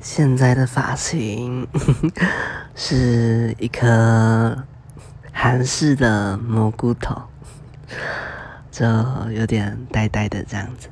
现在的发型 是一颗韩式的蘑菇头就有点呆呆的这样子。